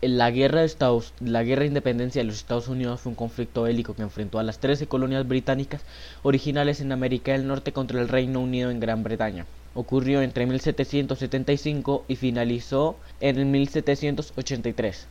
La guerra, de Estados, la guerra de independencia de los Estados Unidos fue un conflicto bélico que enfrentó a las 13 colonias británicas originales en América del Norte contra el Reino Unido en Gran Bretaña. Ocurrió entre 1775 y finalizó en 1783.